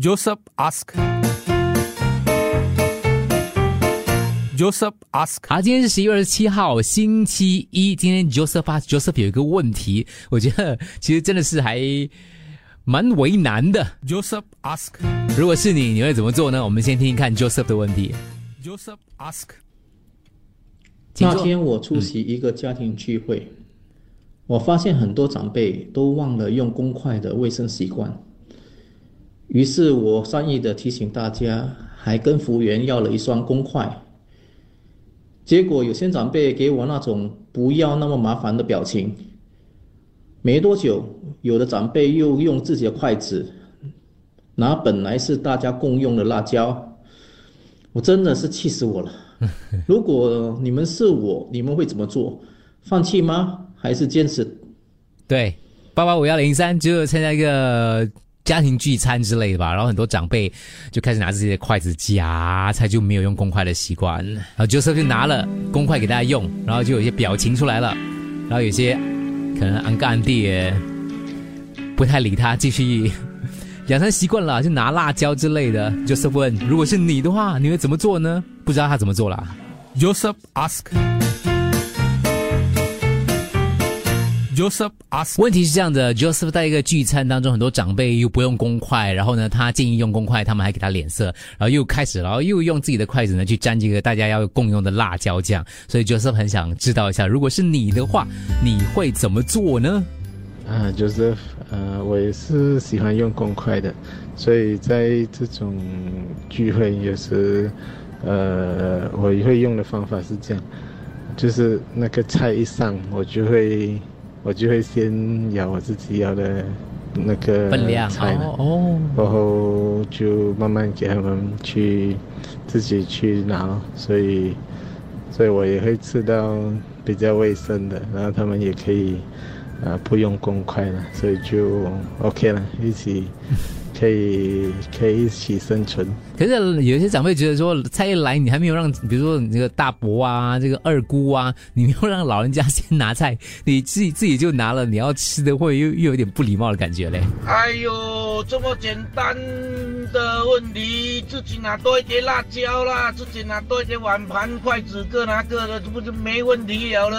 Joseph ask. Joseph ask. 好，今天是十一月二十七号，星期一。今天 Joseph ask Joseph 有一个问题，我觉得其实真的是还蛮为难的。Joseph ask. 如果是你，你会怎么做呢？我们先听听看 Joseph 的问题。Joseph ask. 那天我出席一个家庭聚会，我发现很多长辈都忘了用公筷的卫生习惯，于是我善意的提醒大家，还跟服务员要了一双公筷。结果有些长辈给我那种不要那么麻烦的表情，没多久，有的长辈又用自己的筷子拿本来是大家共用的辣椒，我真的是气死我了。如果你们是我，你们会怎么做？放弃吗？还是坚持？对，八八五幺零三就参加一个家庭聚餐之类的吧，然后很多长辈就开始拿自己的筷子夹菜，就没有用公筷的习惯。然后 Joseph 就拿了公筷给大家用，然后就有一些表情出来了，然后有些可能安哥安弟也不太理他，继续养成习惯了，就拿辣椒之类的。Joseph 问：如果是你的话，你会怎么做呢？不知道他怎么做啦。Joseph ask. Joseph ask. 问题是这样的，Joseph 在一个聚餐当中，很多长辈又不用公筷，然后呢，他建议用公筷，他们还给他脸色，然后又开始，然后又用自己的筷子呢去沾这个大家要共用的辣椒酱，所以 Joseph 很想知道一下，如果是你的话，你会怎么做呢？啊，就是呃，我也是喜欢用公筷的，所以在这种聚会有时，呃，我会用的方法是这样，就是那个菜一上，我就会我就会先咬我自己要的那个分量。哦然后就慢慢给他们去自己去拿，所以所以我也会吃到比较卫生的，然后他们也可以啊、不用公筷了，所以就 OK 了，一起可以可以一起生存。可是有一些长辈觉得说，菜一来你还没有让，比如说你这个大伯啊，这个二姑啊，你没有让老人家先拿菜，你自己自己就拿了，你要吃的会又又有点不礼貌的感觉嘞。哎呦，这么简单的问题，自己拿多一点辣椒啦，自己拿多一点碗盘筷子，各拿各的，这不就没问题了了？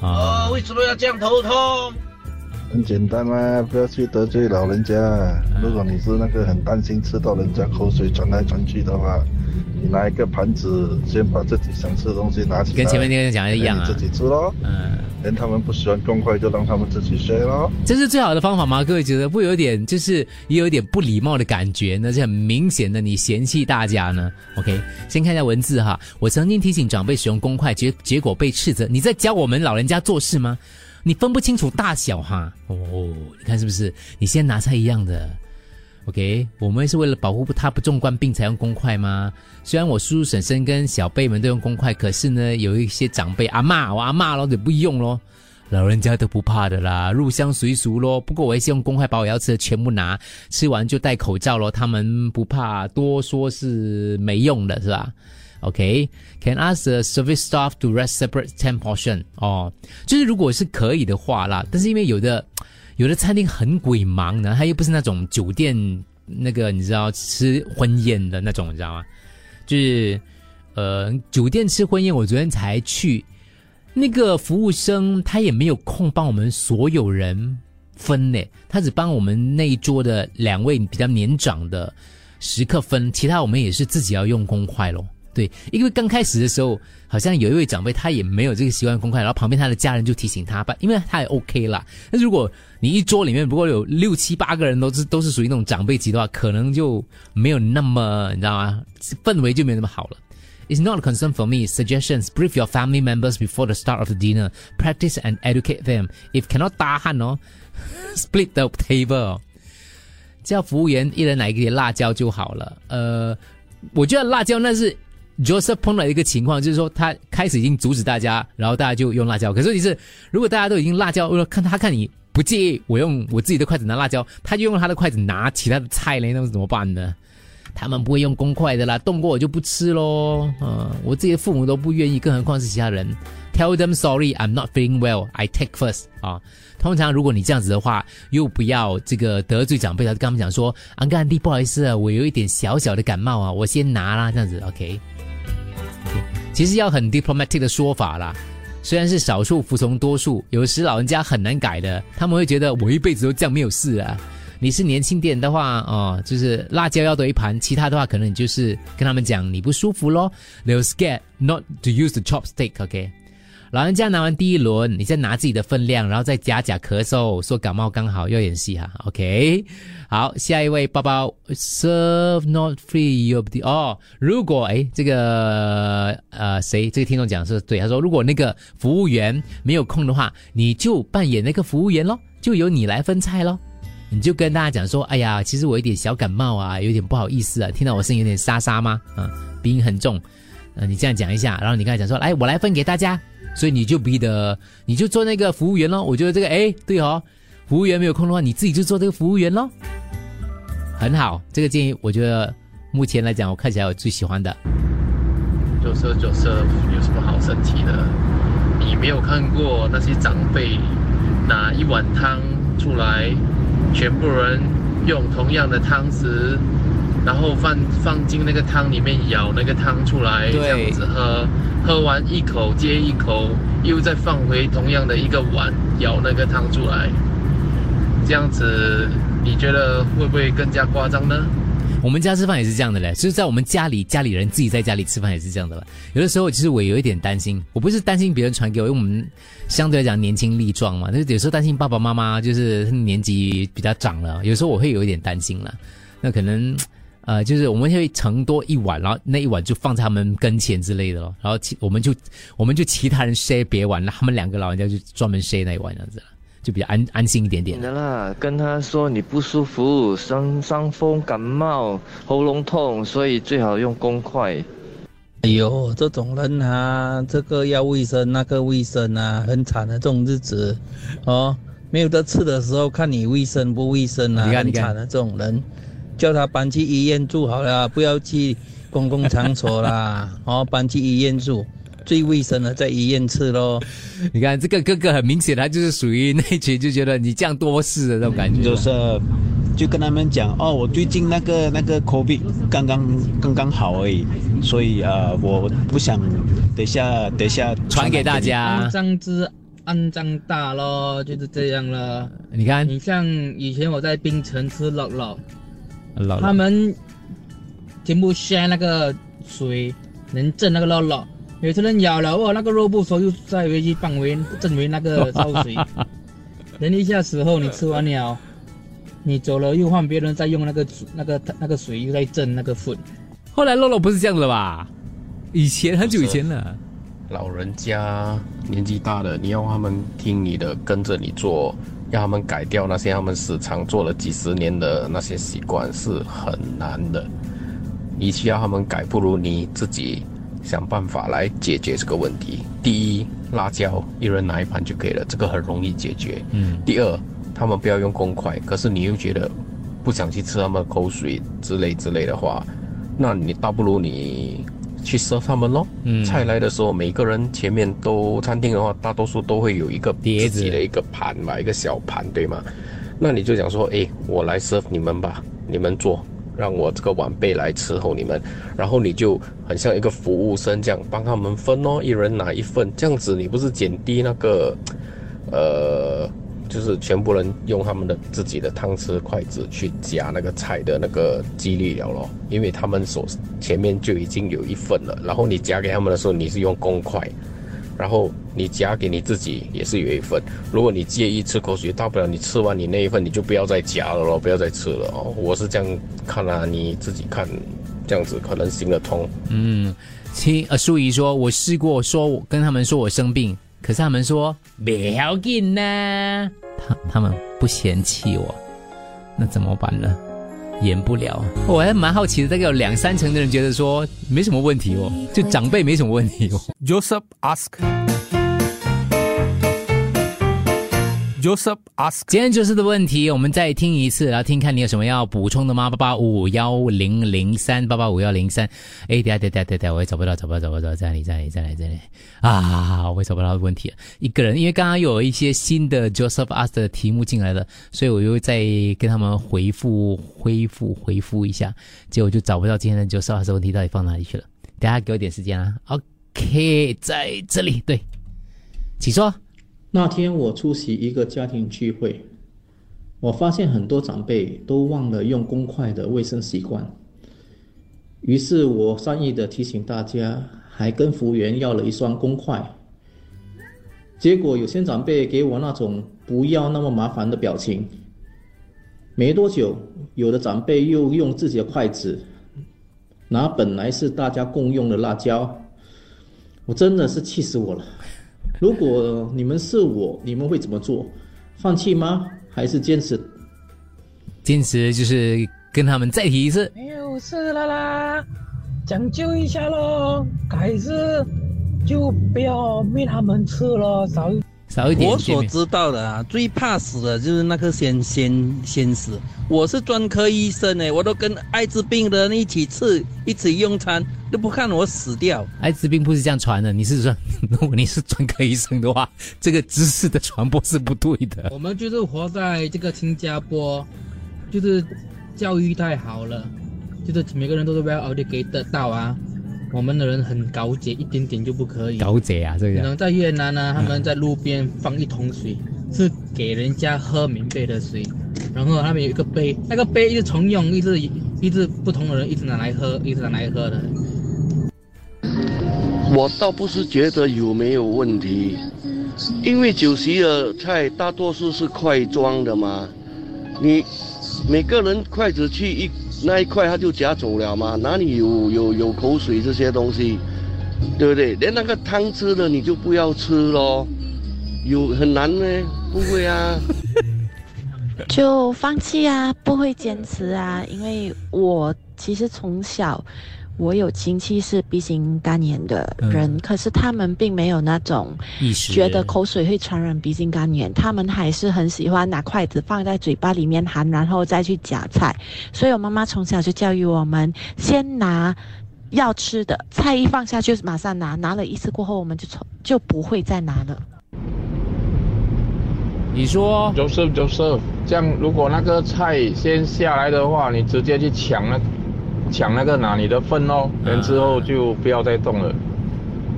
啊哦，为什么要这样头痛？很简单嘛，不要去得罪老人家。如果你是那个很担心吃到人家口水传来传去的话，你拿一个盘子，先把自己想吃的东西拿起来，跟前面那个讲的一样啊自己吃咯。嗯，连他们不喜欢公筷，就让他们自己睡咯。这是最好的方法吗？各位觉得不有点就是也有一点不礼貌的感觉呢？是很明显的你嫌弃大家呢？OK，先看一下文字哈。我曾经提醒长辈使用公筷，结结果被斥责。你在教我们老人家做事吗？你分不清楚大小哈？哦，你看是不是？你先拿菜一样的。OK，我们是为了保护他不中冠病才用公筷吗？虽然我叔叔婶婶跟小辈们都用公筷，可是呢，有一些长辈阿嬷我阿嬷咯，就不用咯。老人家都不怕的啦，入乡随俗咯。不过我还是用公筷把我要吃的全部拿，吃完就戴口罩咯。他们不怕，多说是没用的，是吧？OK，can、ask the service staff to rest separate ten portion 哦，就是如果是可以的话啦，但是因为有的有的餐厅很鬼忙呢，它又不是那种酒店那个你知道吃婚宴的那种，你知道吗？就是呃酒店吃婚宴，我昨天才去。那个服务生他也没有空帮我们所有人分呢，他只帮我们那一桌的两位比较年长的食客分，其他我们也是自己要用公筷咯。对，因为刚开始的时候，好像有一位长辈他也没有这个习惯公筷，然后旁边他的家人就提醒他吧，因为他也 OK 啦。那如果你一桌里面不过有六七八个人都是都是属于那种长辈级的话，可能就没有那么你知道吗？氛围就没那么好了。It's not a concern for me. Suggestions: brief your family members before the start of the dinner. Practice and educate them. If cannot 搭汉哦，split the table。叫服务员一人拿一点辣椒就好了。呃，我觉得辣椒那是 Joseph 碰到一个情况，就是说他开始已经阻止大家，然后大家就用辣椒。可是问题是，如果大家都已经辣椒，看他看你不介意我用我自己的筷子拿辣椒，他就用他的筷子拿其他的菜嘞，那怎么办呢？他们不会用公筷的啦，动过我就不吃喽。嗯、我自己的父母都不愿意，更何况是其他人。Tell them sorry, I'm not feeling well. I take first. 啊，通常如果你这样子的话，又不要这个得罪长辈，他跟他们讲说，安哥安弟，不好意思啊，我有一点小小的感冒啊，我先拿啦，这样子，OK。其实要很 diplomatic 的说法啦。虽然是少数服从多数，有时老人家很难改的，他们会觉得我一辈子都这样没有事啊。你是年轻点的话，哦，就是辣椒要多一盘，其他的话可能你就是跟他们讲你不舒服咯。They'll scared not to use the chopstick，OK、老人家拿完第一轮，你再拿自己的分量，然后再假假咳嗽，说感冒刚好，要演戏哈，OK。好，下一位包包，serve not free you the 哦，如果诶这个呃谁这个听众讲是对，他说如果那个服务员没有空的话，你就扮演那个服务员咯，就由你来分菜咯。你就跟大家讲说，哎呀，其实我有点小感冒啊，有点不好意思啊，听到我声音有点沙沙吗？啊，鼻音很重，呃，你这样讲一下，然后你跟他讲说，来，我来分给大家，所以你就逼得，你就做那个服务员咯。我觉得这个，哎，对哦，服务员没有空的话，你自己就做这个服务员咯。很好，这个建议我觉得目前来讲，我看起来我最喜欢的。九色九色有什么好生气的？你没有看过那些长辈拿一碗汤出来，全部人用同样的汤匙，然后放放进那个汤里面舀那个汤出来，这样子喝，喝完一口接一口，又再放回同样的一个碗舀那个汤出来，这样子你觉得会不会更加夸张呢？我们家吃饭也是这样的嘞，就是在我们家里，家里人自己在家里吃饭也是这样的了。有的时候其实我有一点担心，我不是担心别人传给我，因为我们相对来讲年轻力壮嘛，但是有时候担心爸爸妈妈就是年纪比较长了，有时候我会有一点担心了。那可能呃，就是我们会盛多一碗，然后那一碗就放在他们跟前之类的咯，然后其我们就我们就其他人 share 别碗，那他们两个老人家就专门 share 那一碗这样子了，就比较安安心一点点。的啦，跟他说你不舒服，伤伤风感冒，喉咙痛，所以最好用公筷。哎呦，这种人啊，这个要卫生，那个卫生啊，很惨的这种日子，哦，没有得吃的时候，看你卫生不卫生啊，你看你看很惨的这种人，叫他搬去医院住好了，不要去公共场所啦，哦，搬去医院住，最卫生的在医院吃咯。你看这个哥哥很明显，他就是属于那一群就觉得你这样多事的那种感觉。就是就跟他们讲哦，我最近那个那个 COVID 刚刚刚刚好而已，所以呃，我不想等下等下传给大家安。张之安张大咯，就是这样了。你看，你像以前我在槟城吃乐他们全部 share 那个水，能震那个肉肉。有些人咬了哦，那个肉不熟，又再回去放回震回那个 烧水。等一下时候你吃完了，你走了又换别人再用那个那个那个水又在震那个粉。后来肉肉不是这样的吧？以前很久以前了。老人家年纪大了，你要他们听你的，跟着你做，要他们改掉那些他们时常做了几十年的那些习惯是很难的。与其要他们改，不如你自己想办法来解决这个问题。第一，辣椒一人拿一盘就可以了，这个很容易解决。嗯，第二，他们不要用公筷，可是你又觉得不想去吃他们的口水之类之类的话，那你倒不如你去 serve 他们咯。嗯菜来的时候，每个人前面都餐厅的话，大多数都会有一个碟子自己的一个盘嘛，一个小盘，对吗？那你就讲说，哎，我来 serve 你们吧，你们做，让我这个晚辈来伺候你们，然后你就很像一个服务生这样帮他们分哦，一人拿一份，这样子你不是减低那个，呃，就是全部人用他们的自己的汤匙、筷子去夹那个菜的那个几率了咯，因为他们手前面就已经有一份了，然后你夹给他们的时候，你是用公筷。然后你夹给你自己也是有一份。如果你介意吃口水，大不了你吃完你那一份，你就不要再夹了咯，不要再吃了哦。我是这样看啊，你自己看，这样子可能行得通。嗯，听呃淑仪说，我试过说我跟他们说我生病，可是他们说不要紧呢，他他们不嫌弃我，那怎么办呢？演不了，我还蛮好奇的，大概有两三成的人觉得说没什么问题哦，就长辈没什么问题哦。Joseph ask. Joseph ask 今天就是的问题，我们再听一次，然后听看你有什么要补充的吗？八八五幺零零三，八八五幺零三。哎，等下等下等下，我也找不到，找不到，找不到，在哪里，在哪里，在哪里，在哪里？啊，我也找不到问题。一个人，因为刚刚有一些新的 Joseph ask 的题目进来了，所以我又再跟他们回复、恢复、回复一下，结果就找不到今天的 Joseph ask 问题到底放哪里去了。等下给我点时间啊。OK，在这里，对，请说。那天我出席一个家庭聚会，我发现很多长辈都忘了用公筷的卫生习惯，于是我善意的提醒大家，还跟服务员要了一双公筷。结果有些长辈给我那种不要那么麻烦的表情，没多久，有的长辈又用自己的筷子拿本来是大家共用的辣椒，我真的是气死我了。如果你们是我，你们会怎么做？放弃吗？还是坚持？坚持就是跟他们再提一次。没有事了啦，讲究一下喽。改日就不要喂他们吃了，少少一点。我所知道的啊，最怕死的就是那个先先先死。我是专科医生哎，我都跟艾滋病的人一起吃，一起用餐。都不看我死掉，艾滋病不是这样传的。你是说，如果你是专科医生的话，这个知识的传播是不对的。我们就是活在这个新加坡，就是教育太好了，就是每个人都是 well educated 到啊。我们的人很高洁，一点点就不可以。高洁啊，这个。可能在越南呢，他们在路边放一桶水，是给人家喝免费的水，然后他们有一个杯，那个杯一直重用，一直一直不同的人一直拿来喝，一直拿来喝的。我倒不是觉得有没有问题，因为酒席的菜大多数是块装的嘛，你每个人筷子去一那一块他就夹走了嘛，哪里有有有口水这些东西，对不对？连那个汤汁的你就不要吃咯，有很难呢？不会啊，就放弃啊，不会坚持啊，因为我其实从小。我有亲戚是鼻型肝炎的人，可是他们并没有那种觉得口水会传染鼻型肝炎，他们还是很喜欢拿筷子放在嘴巴里面含，然后再去夹菜。所以我妈妈从小就教育我们，先拿要吃的菜一放下去马上拿，拿了一次过后我们就从就不会再拿了。你说，Joseph Joseph，这样如果那个菜先下来的话，你直接去抢那。抢那个拿你的份哦，然之后就不要再动了。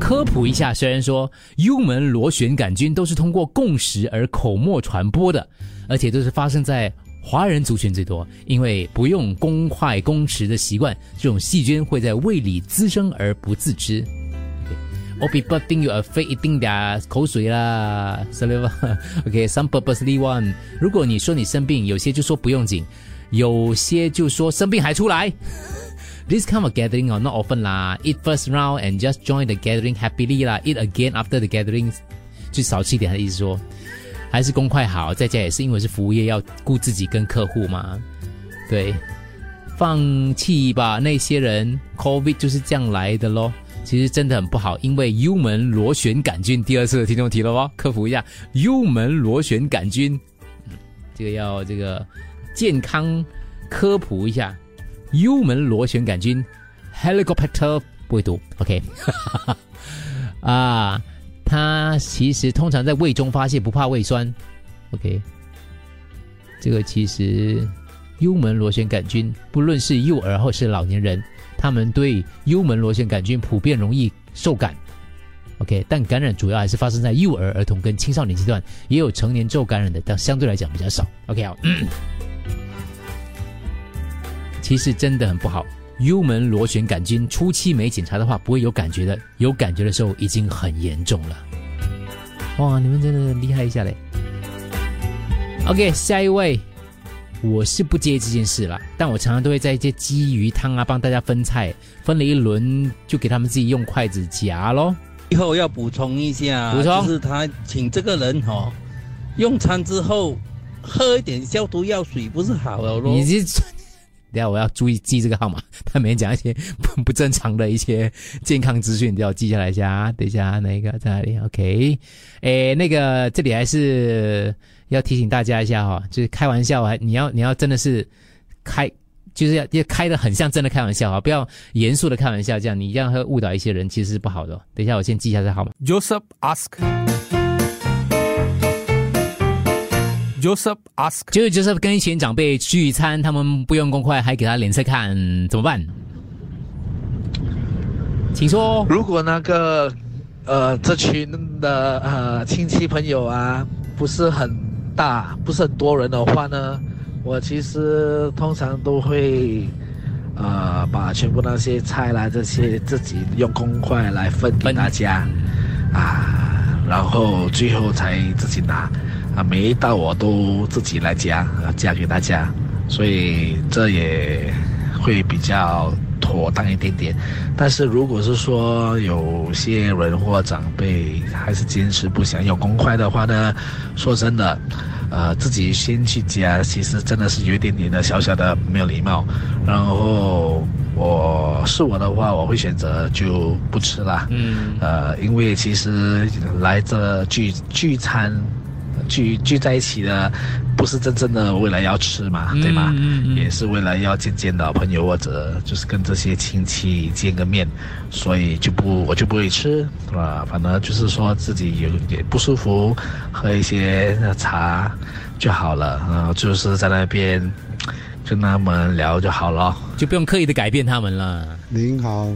科普一下，虽然说幽门螺旋杆菌都是通过共食而口沫传播的，而且都是发生在华人族群最多，因为不用公筷公食的习惯，这种细菌会在胃里滋生而不自知。o p e o p l e think you afraid 一定的口水啦，sorry 吧。OK，some purposely one。如果你说你生病，有些就说不用紧。有些就说生病还出来，this kind of gathering 哦，not often 啦，eat first round and just join the gathering happily 啦，eat again after the gathering，最少吃一点的意思说，还是公筷好，在家也是因为是服务业要顾自己跟客户嘛，对，放弃吧，那些人，COVID 就是这样来的咯，其实真的很不好，因为幽门螺旋杆菌，第二次的听众提了哦，科普一下，幽门螺旋杆菌，这个要这个。健康科普一下，幽门螺旋杆菌，Helicobacter 不会读，OK，啊，它其实通常在胃中发泄，不怕胃酸，OK，这个其实幽门螺旋杆菌，不论是幼儿或是老年人，他们对幽门螺旋杆菌普遍容易受感，OK，但感染主要还是发生在幼儿、儿童跟青少年阶段，也有成年后感染的，但相对来讲比较少，OK 好。其实真的很不好。幽门螺旋杆菌初期没检查的话，不会有感觉的。有感觉的时候，已经很严重了。哇，你们真的厉害一下嘞！OK，下一位，我是不介意这件事了，但我常常都会在一些鲫鱼汤啊帮大家分菜，分了一轮就给他们自己用筷子夹咯。以后要补充一下，补充就是他请这个人哦，用餐之后喝一点消毒药水不是好了咯？你这。等下我要注意记这个号码，他每天讲一些 不不正常的一些健康资讯，都要记下来一下。等一下那个在哪里？OK，哎，那个这里还是要提醒大家一下哈，就是开玩笑还你要你要真的是开。就是要要开的很像真的开玩笑啊，不要严肃的开玩笑，这样你这样会误导一些人，其实是不好的。等一下，我先记一下这号码。Joseph ask. Joseph ask. 就是 Joseph 跟一群长辈聚餐，他们不用公筷，还给他脸色看，怎么办？请说。如果那个呃这群的呃亲戚朋友啊不是很大，不是很多人的话呢，我其实通常都会呃把全部那些菜啦这些自己用公筷来分给大家啊，然后最后才自己拿啊，每一道我都自己来夹啊夹给大家，所以这也会比较妥当一点点。但是如果是说有些人或长辈还是坚持不想用公筷的话呢，说真的，呃，自己先去夹，其实真的是有一点点的小小的没有礼貌。然后我是我的话，我会选择就不吃啦。嗯，呃，因为其实来这聚聚餐。聚聚在一起的，不是真正的为了要吃嘛，对吗？嗯也是为了要见见老朋友或者就是跟这些亲戚见个面，所以就不我就不会吃，啊，反正就是说自己有点不舒服，喝一些茶就好了，然后就是在那边跟他们聊就好了，就不用刻意的改变他们了。您好，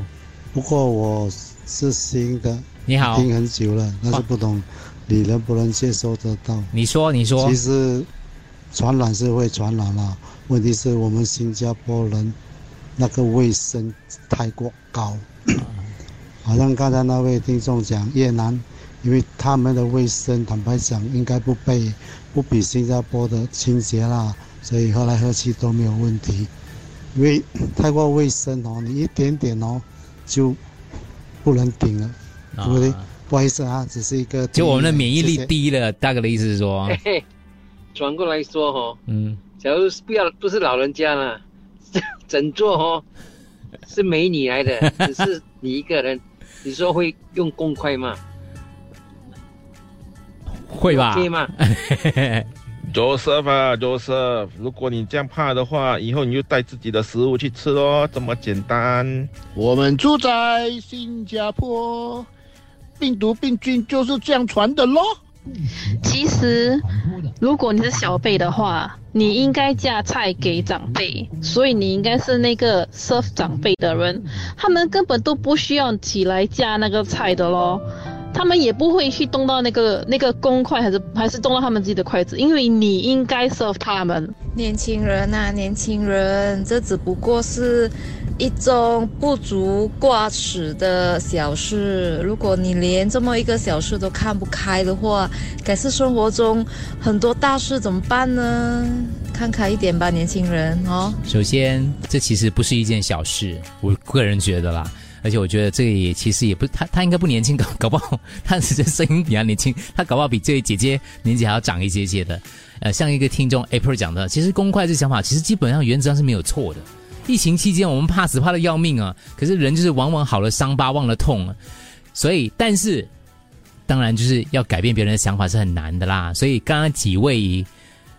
不过我是新的，你好。听很久了，但是不懂你能不能接收得到？你说，你说。其实传染是会传染啦，问题是我们新加坡人那个卫生太过高，好像刚才那位听众讲越南，因为他们的卫生坦白讲应该不被不比新加坡的清洁啦，所以喝来喝去都没有问题。因为太过卫生哦，你一点点哦就不能顶了，对不对？不好意思啊，只是一个就我们的免疫力谢谢低了，大概的意思是说，嘿嘿，转过来说哦，嗯，假如不要不是老人家了，整座哦是美女来的，只是你一个人，你说会用公筷吗？会吧？可以吗？Joseph 啊，Joseph，如果你这样怕的话，以后你就带自己的食物去吃咯，这么简单。我们住在新加坡，病毒病菌就是这样传的咯。其实，如果你是小辈的话，你应该夹菜给长辈，所以你应该是那个 serve 长辈的人，他们根本都不需要起来夹那个菜的咯。他们也不会去动到那个那个公筷，还是还是动到他们自己的筷子，因为你应该 serve 他们。年轻人啊、年轻人，这只不过是一种不足挂齿的小事。如果你连这么一个小事都看不开的话，改次生活中很多大事怎么办呢？看开一点吧，年轻人哦。首先，这其实不是一件小事，我个人觉得啦。而且我觉得这也其实也不，他他应该不年轻，搞搞不好他只是声音比较年轻，他搞不好比这位姐姐年纪还要长一些些的。呃，像一个听众 April 讲的，其实公筷这想法其实基本上原则上是没有错的。疫情期间我们怕死怕的要命啊，可是人就是往往好了伤疤忘了痛啊，所以但是当然就是要改变别人的想法是很难的啦。所以刚刚几位。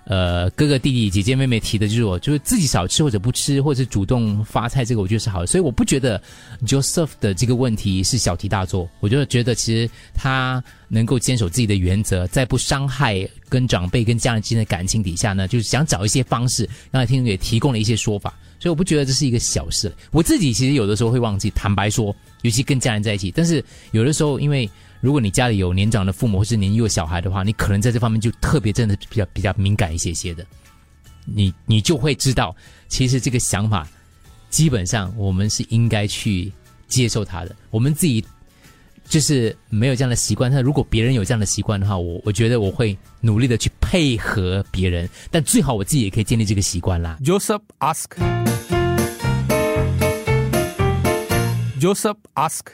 呃，哥哥弟弟姐姐妹妹提的就是我，就是自己少吃或者不吃，或者是主动发菜，这个我觉得是好的。所以我不觉得 Joseph 的这个问题是小题大做。我就觉得其实他能够坚守自己的原则，在不伤害跟长辈跟家人之间的感情底下呢，就是想找一些方式。刚才听众也提供了一些说法，所以我不觉得这是一个小事。我自己其实有的时候会忘记，坦白说，尤其跟家人在一起，但是有的时候因为。如果你家里有年长的父母或是年幼小孩的话，你可能在这方面就特别真的比较比较敏感一些些的，你你就会知道，其实这个想法基本上我们是应该去接受它的。我们自己就是没有这样的习惯，但如果别人有这样的习惯的话，我我觉得我会努力的去配合别人，但最好我自己也可以建立这个习惯啦。Joseph ask. Joseph ask.